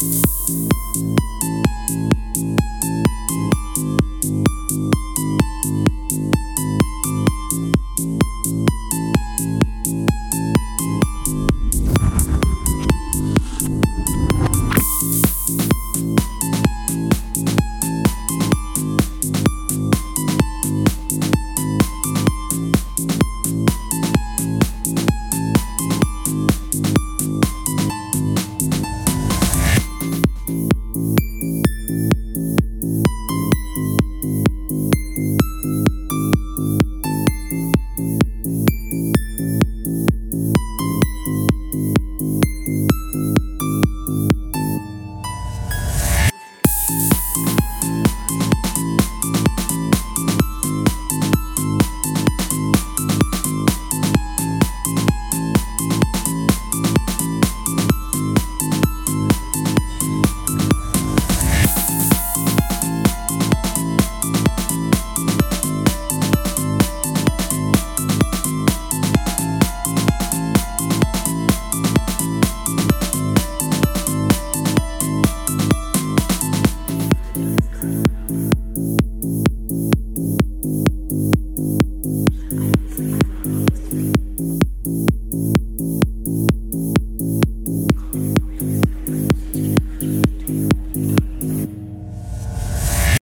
Música